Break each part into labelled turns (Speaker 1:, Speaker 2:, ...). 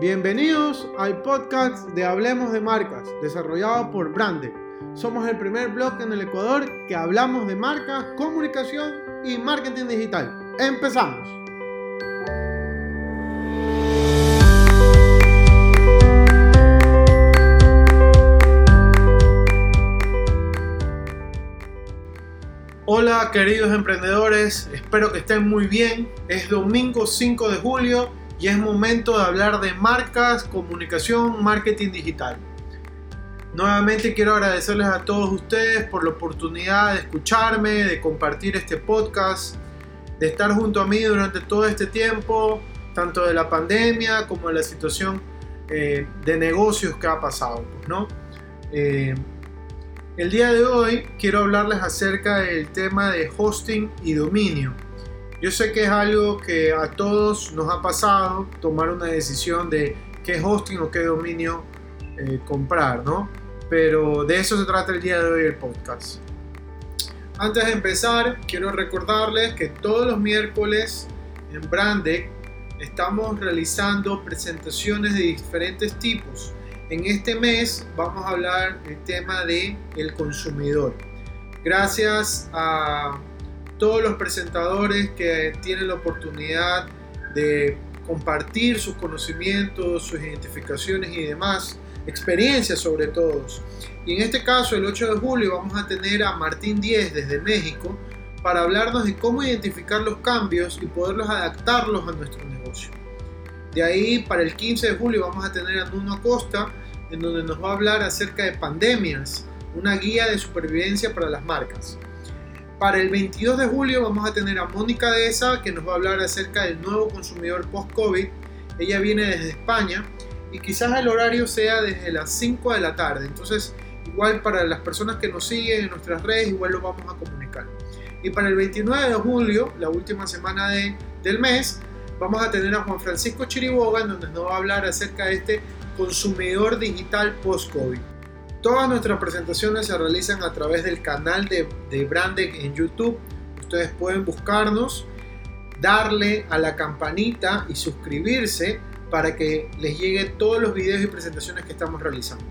Speaker 1: Bienvenidos al podcast de Hablemos de Marcas, desarrollado por Brande. Somos el primer blog en el Ecuador que hablamos de marcas, comunicación y marketing digital. Empezamos. Hola queridos emprendedores, espero que estén muy bien. Es domingo 5 de julio y es momento de hablar de marcas, comunicación, marketing digital. Nuevamente quiero agradecerles a todos ustedes por la oportunidad de escucharme, de compartir este podcast, de estar junto a mí durante todo este tiempo, tanto de la pandemia como de la situación eh, de negocios que ha pasado. ¿no? Eh, el día de hoy quiero hablarles acerca del tema de hosting y dominio. Yo sé que es algo que a todos nos ha pasado, tomar una decisión de qué hosting o qué dominio eh, comprar, ¿no? Pero de eso se trata el día de hoy el podcast. Antes de empezar, quiero recordarles que todos los miércoles en Brandec estamos realizando presentaciones de diferentes tipos. En este mes vamos a hablar del tema de el consumidor. Gracias a todos los presentadores que tienen la oportunidad de compartir sus conocimientos, sus identificaciones y demás, experiencias sobre todo. Y en este caso, el 8 de julio, vamos a tener a Martín Díez desde México para hablarnos de cómo identificar los cambios y poderlos adaptarlos a nuestro negocio. De ahí, para el 15 de julio, vamos a tener a Nuno Acosta, en donde nos va a hablar acerca de pandemias, una guía de supervivencia para las marcas. Para el 22 de julio vamos a tener a Mónica Deza que nos va a hablar acerca del nuevo consumidor post-COVID. Ella viene desde España y quizás el horario sea desde las 5 de la tarde. Entonces, igual para las personas que nos siguen en nuestras redes, igual lo vamos a comunicar. Y para el 29 de julio, la última semana de, del mes, vamos a tener a Juan Francisco Chiriboga, donde nos va a hablar acerca de este consumidor digital post-COVID. Todas nuestras presentaciones se realizan a través del canal de, de en YouTube. Ustedes pueden buscarnos, darle a la campanita y suscribirse para que les lleguen todos los videos y presentaciones que estamos realizando.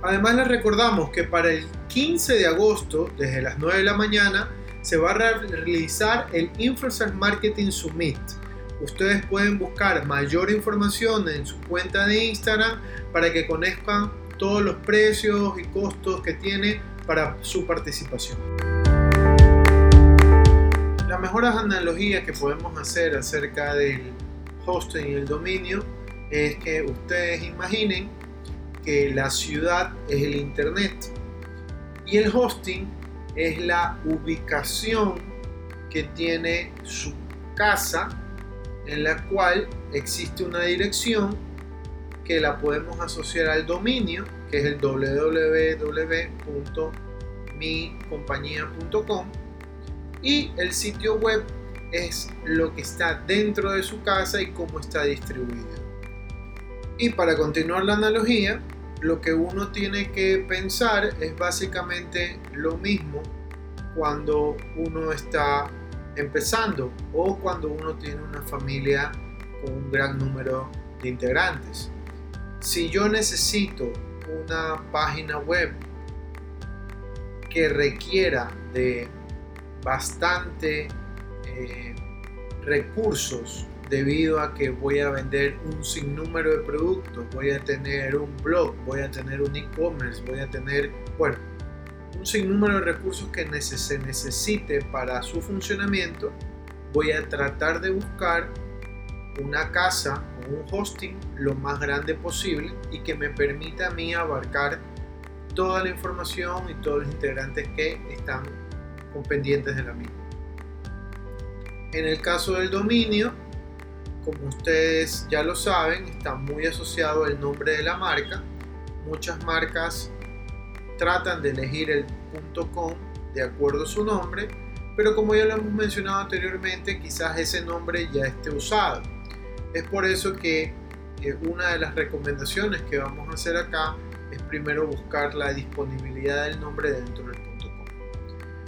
Speaker 1: Además les recordamos que para el 15 de agosto, desde las 9 de la mañana, se va a realizar el Influencer Marketing Summit. Ustedes pueden buscar mayor información en su cuenta de Instagram para que conozcan todos los precios y costos que tiene para su participación. Las mejores analogías que podemos hacer acerca del hosting y el dominio es que ustedes imaginen que la ciudad es el internet y el hosting es la ubicación que tiene su casa en la cual existe una dirección que la podemos asociar al dominio, que es el www.micompañía.com y el sitio web es lo que está dentro de su casa y cómo está distribuido. Y para continuar la analogía, lo que uno tiene que pensar es básicamente lo mismo cuando uno está empezando o cuando uno tiene una familia con un gran número de integrantes. Si yo necesito una página web que requiera de bastante eh, recursos debido a que voy a vender un sinnúmero de productos, voy a tener un blog, voy a tener un e-commerce, voy a tener, bueno, un sinnúmero de recursos que se necesite para su funcionamiento, voy a tratar de buscar una casa un hosting lo más grande posible y que me permita a mí abarcar toda la información y todos los integrantes que están con pendientes de la misma. En el caso del dominio, como ustedes ya lo saben, está muy asociado el nombre de la marca. Muchas marcas tratan de elegir el .com de acuerdo a su nombre, pero como ya lo hemos mencionado anteriormente, quizás ese nombre ya esté usado. Es por eso que eh, una de las recomendaciones que vamos a hacer acá es primero buscar la disponibilidad del nombre dentro del .com.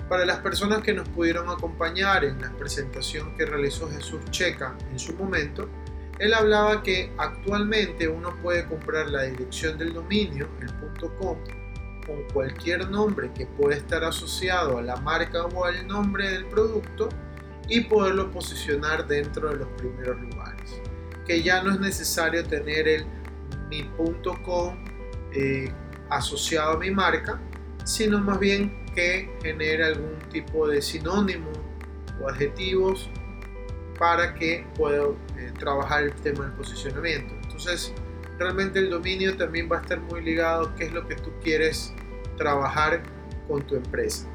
Speaker 1: Para las personas que nos pudieron acompañar en la presentación que realizó Jesús Checa en su momento, Él hablaba que actualmente uno puede comprar la dirección del dominio, el .com, con cualquier nombre que pueda estar asociado a la marca o al nombre del producto y poderlo posicionar dentro de los primeros lugares. Que ya no es necesario tener el mi.com eh, asociado a mi marca, sino más bien que genere algún tipo de sinónimo o adjetivos para que pueda eh, trabajar el tema del posicionamiento. Entonces, realmente el dominio también va a estar muy ligado a qué es lo que tú quieres trabajar con tu empresa.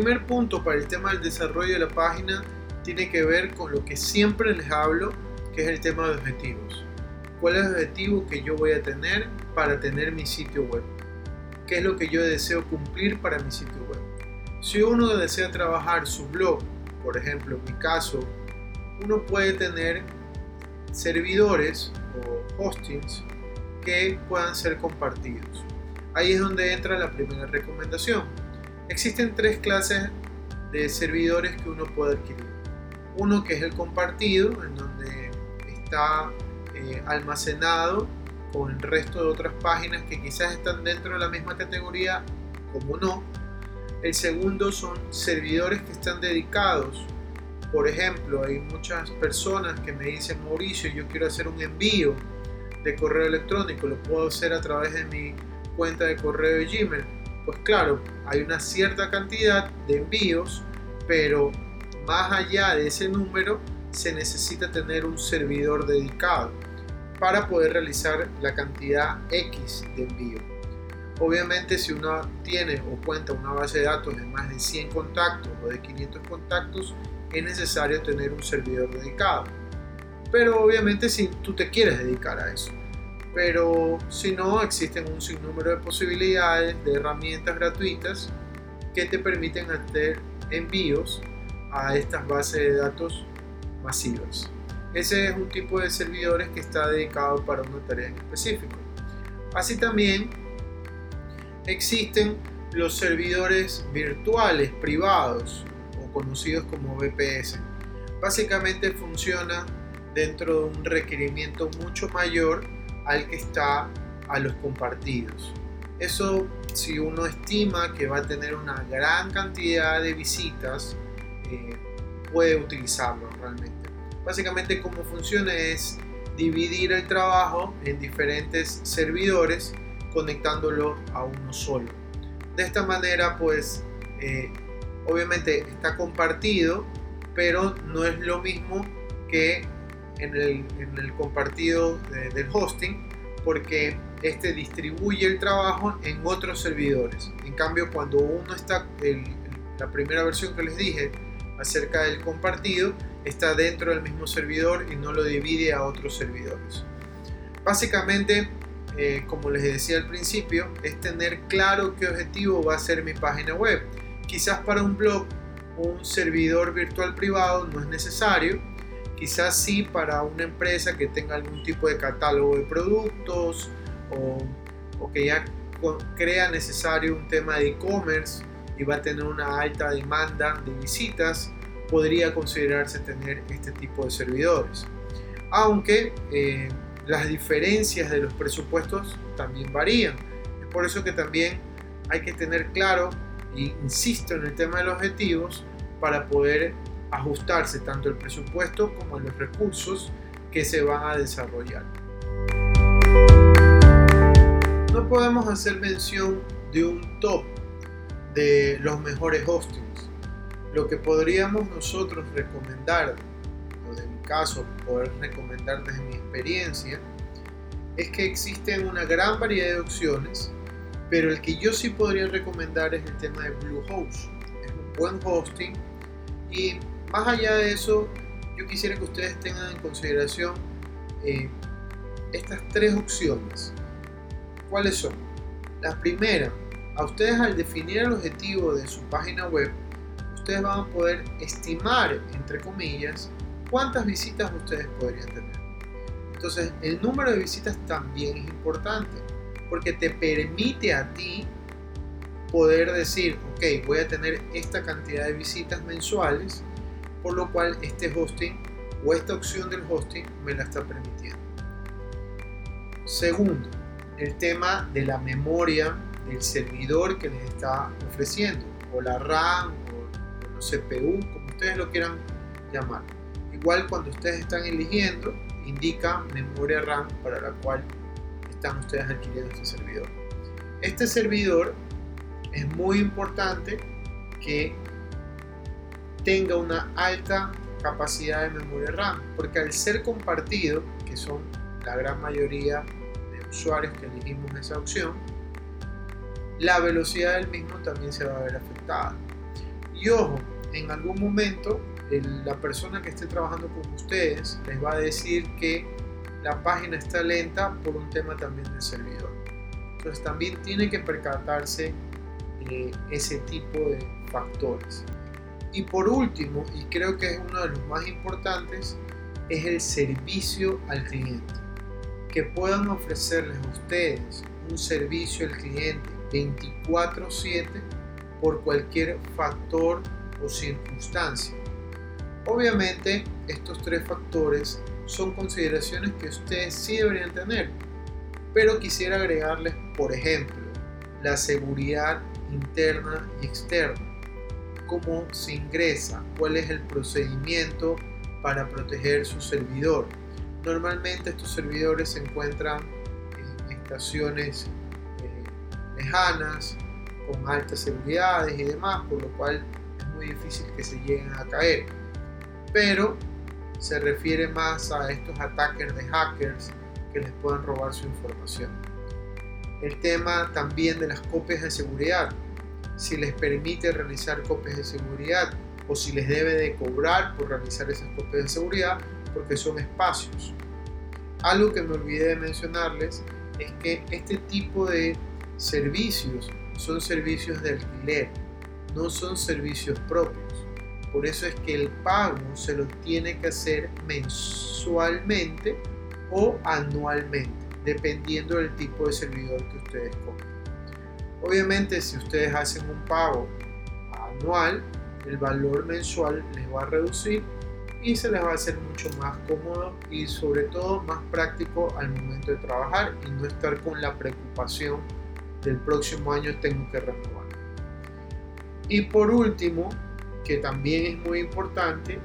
Speaker 1: Primer punto para el tema del desarrollo de la página, tiene que ver con lo que siempre les hablo, que es el tema de objetivos. ¿Cuál es el objetivo que yo voy a tener para tener mi sitio web? ¿Qué es lo que yo deseo cumplir para mi sitio web? Si uno desea trabajar su blog, por ejemplo, en mi caso, uno puede tener servidores o hostings que puedan ser compartidos. Ahí es donde entra la primera recomendación. Existen tres clases de servidores que uno puede adquirir. Uno que es el compartido, en donde está eh, almacenado con el resto de otras páginas que quizás están dentro de la misma categoría, como no, el segundo son servidores que están dedicados. Por ejemplo, hay muchas personas que me dicen, Mauricio, yo quiero hacer un envío de correo electrónico, lo puedo hacer a través de mi cuenta de correo de Gmail. Pues claro, hay una cierta cantidad de envíos, pero más allá de ese número se necesita tener un servidor dedicado para poder realizar la cantidad X de envío. Obviamente si uno tiene o cuenta una base de datos de más de 100 contactos o de 500 contactos, es necesario tener un servidor dedicado. Pero obviamente si tú te quieres dedicar a eso. Pero si no, existen un sinnúmero de posibilidades, de herramientas gratuitas que te permiten hacer envíos a estas bases de datos masivas. Ese es un tipo de servidores que está dedicado para una tarea en específico. Así también existen los servidores virtuales privados o conocidos como VPS. Básicamente funciona dentro de un requerimiento mucho mayor al que está a los compartidos. Eso si uno estima que va a tener una gran cantidad de visitas, eh, puede utilizarlo realmente. Básicamente cómo funciona es dividir el trabajo en diferentes servidores conectándolo a uno solo. De esta manera, pues, eh, obviamente está compartido, pero no es lo mismo que en el, compartido del hosting, porque este distribuye el trabajo en otros servidores. En cambio, cuando uno está, la primera versión que les dije acerca del compartido, está dentro del mismo servidor y no lo divide a otros servidores. Básicamente, eh, como les decía al principio, es tener claro qué objetivo va a ser mi página web. Quizás para un blog un servidor virtual privado no es necesario, quizás sí para una empresa que tenga algún tipo de catálogo de productos o, o que ya crea necesario un tema de e-commerce y va a tener una alta demanda de visitas, podría considerarse tener este tipo de servidores. Aunque eh, las diferencias de los presupuestos también varían. Es por eso que también hay que tener claro, y insisto en el tema de los objetivos, para poder ajustarse tanto el presupuesto como los recursos que se van a desarrollar. No podemos hacer mención de un top de los mejores hostings. Lo que podríamos nosotros recomendar caso poder recomendar desde mi experiencia, es que existen una gran variedad de opciones, pero el que yo sí podría recomendar es el tema de Bluehost. Es un buen hosting y más allá de eso, yo quisiera que ustedes tengan en consideración eh, estas tres opciones. ¿Cuáles son? La primera, a ustedes al definir el objetivo de su página web, ustedes van a poder estimar, entre comillas, cuántas visitas ustedes podrían tener. Entonces, el número de visitas también es importante porque te permite a ti poder decir, ok, voy a tener esta cantidad de visitas mensuales por lo cual este hosting o esta opción del hosting me la está permitiendo. Segundo, el tema de la memoria del servidor que les está ofreciendo, o la RAM, o, los CPU, como ustedes lo quieran llamar. Igual cuando ustedes están eligiendo, indica memoria RAM para la cual están ustedes adquiriendo este servidor. Este servidor es muy importante que tenga una alta capacidad de memoria RAM, porque al ser compartido, que son la gran mayoría de usuarios que elegimos esa opción, la velocidad del mismo también se va a ver afectada. Y ojo, en algún momento la persona que esté trabajando con ustedes les va a decir que la página está lenta por un tema también del servidor. Entonces también tiene que percatarse de ese tipo de factores. Y por último, y creo que es uno de los más importantes, es el servicio al cliente. Que puedan ofrecerles a ustedes un servicio al cliente 24/7 por cualquier factor o circunstancia. Obviamente estos tres factores son consideraciones que ustedes sí deberían tener, pero quisiera agregarles, por ejemplo, la seguridad interna y externa cómo se ingresa, cuál es el procedimiento para proteger su servidor. Normalmente estos servidores se encuentran en estaciones eh, lejanas, con altas seguridades y demás, por lo cual es muy difícil que se lleguen a caer. Pero se refiere más a estos ataques de hackers que les puedan robar su información. El tema también de las copias de seguridad si les permite realizar copias de seguridad o si les debe de cobrar por realizar esas copias de seguridad porque son espacios. Algo que me olvidé de mencionarles es que este tipo de servicios son servicios de alquiler, no son servicios propios. Por eso es que el pago se lo tiene que hacer mensualmente o anualmente, dependiendo del tipo de servidor que ustedes compren. Obviamente si ustedes hacen un pago anual, el valor mensual les va a reducir y se les va a hacer mucho más cómodo y sobre todo más práctico al momento de trabajar y no estar con la preocupación del próximo año tengo que renovar. Y por último, que también es muy importante,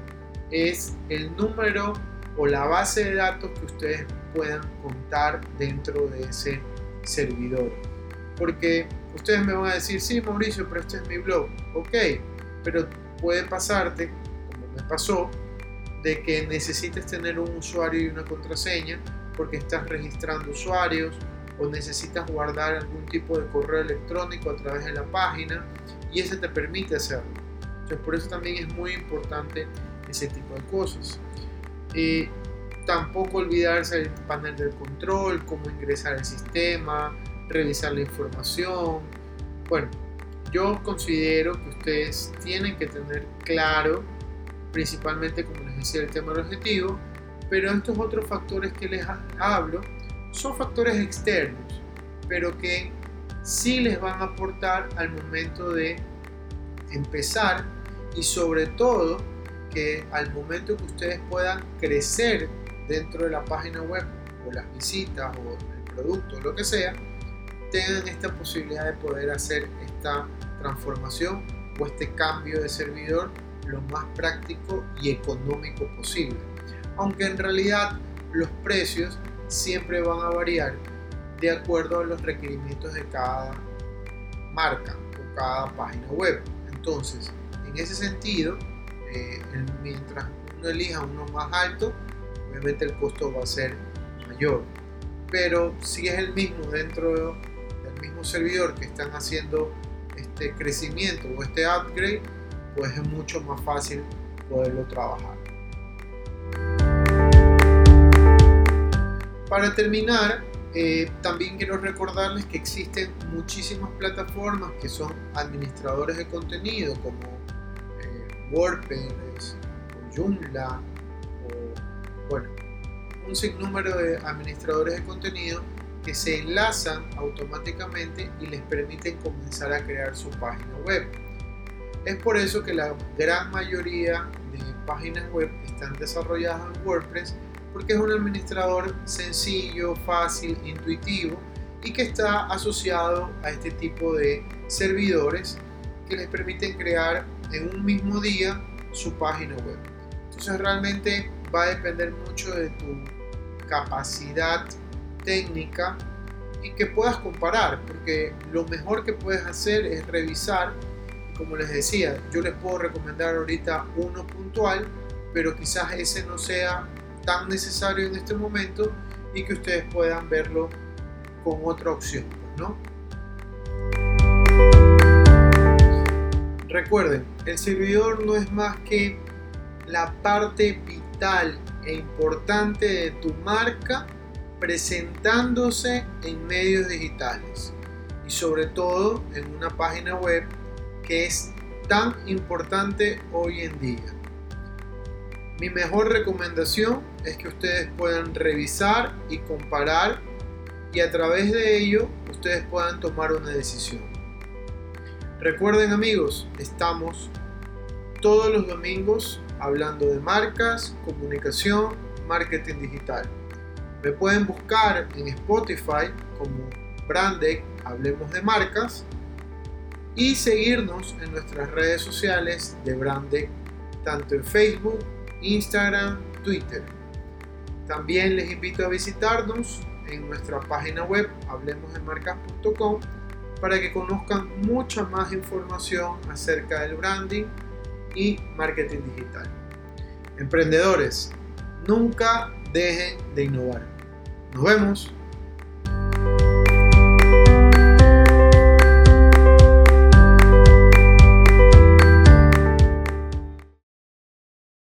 Speaker 1: es el número o la base de datos que ustedes puedan contar dentro de ese servidor. Porque Ustedes me van a decir, sí, Mauricio, pero este es mi blog. Ok, pero puede pasarte, como me pasó, de que necesites tener un usuario y una contraseña porque estás registrando usuarios o necesitas guardar algún tipo de correo electrónico a través de la página y ese te permite hacerlo. Entonces, por eso también es muy importante ese tipo de cosas. Y tampoco olvidarse del panel del control, cómo ingresar al sistema, revisar la información. Bueno, yo considero que ustedes tienen que tener claro, principalmente como les decía, el tema del objetivo, pero estos otros factores que les hablo son factores externos, pero que sí les van a aportar al momento de empezar y sobre todo que al momento que ustedes puedan crecer dentro de la página web o las visitas o el producto o lo que sea, tengan esta posibilidad de poder hacer esta transformación o este cambio de servidor lo más práctico y económico posible. Aunque en realidad los precios siempre van a variar de acuerdo a los requerimientos de cada marca o cada página web. Entonces, en ese sentido, eh, mientras uno elija uno más alto, obviamente el costo va a ser mayor. Pero si es el mismo dentro mismo servidor que están haciendo este crecimiento o este upgrade, pues es mucho más fácil poderlo trabajar. Para terminar, eh, también quiero recordarles que existen muchísimas plataformas que son administradores de contenido como eh, WordPress o Joomla o bueno, un sinnúmero de administradores de contenido que se enlazan automáticamente y les permiten comenzar a crear su página web. Es por eso que la gran mayoría de páginas web están desarrolladas en WordPress porque es un administrador sencillo, fácil, intuitivo y que está asociado a este tipo de servidores que les permiten crear en un mismo día su página web. Entonces realmente va a depender mucho de tu capacidad técnica y que puedas comparar, porque lo mejor que puedes hacer es revisar, como les decía, yo les puedo recomendar ahorita uno puntual, pero quizás ese no sea tan necesario en este momento y que ustedes puedan verlo con otra opción, ¿no? Recuerden, el servidor no es más que la parte vital e importante de tu marca presentándose en medios digitales y sobre todo en una página web que es tan importante hoy en día. Mi mejor recomendación es que ustedes puedan revisar y comparar y a través de ello ustedes puedan tomar una decisión. Recuerden amigos, estamos todos los domingos hablando de marcas, comunicación, marketing digital. Me pueden buscar en Spotify como Brandec, Hablemos de Marcas y seguirnos en nuestras redes sociales de Brandec, tanto en Facebook, Instagram, Twitter. También les invito a visitarnos en nuestra página web hablemosdemarcas.com para que conozcan mucha más información acerca del branding y marketing digital. Emprendedores, nunca dejen de innovar. Nos vemos.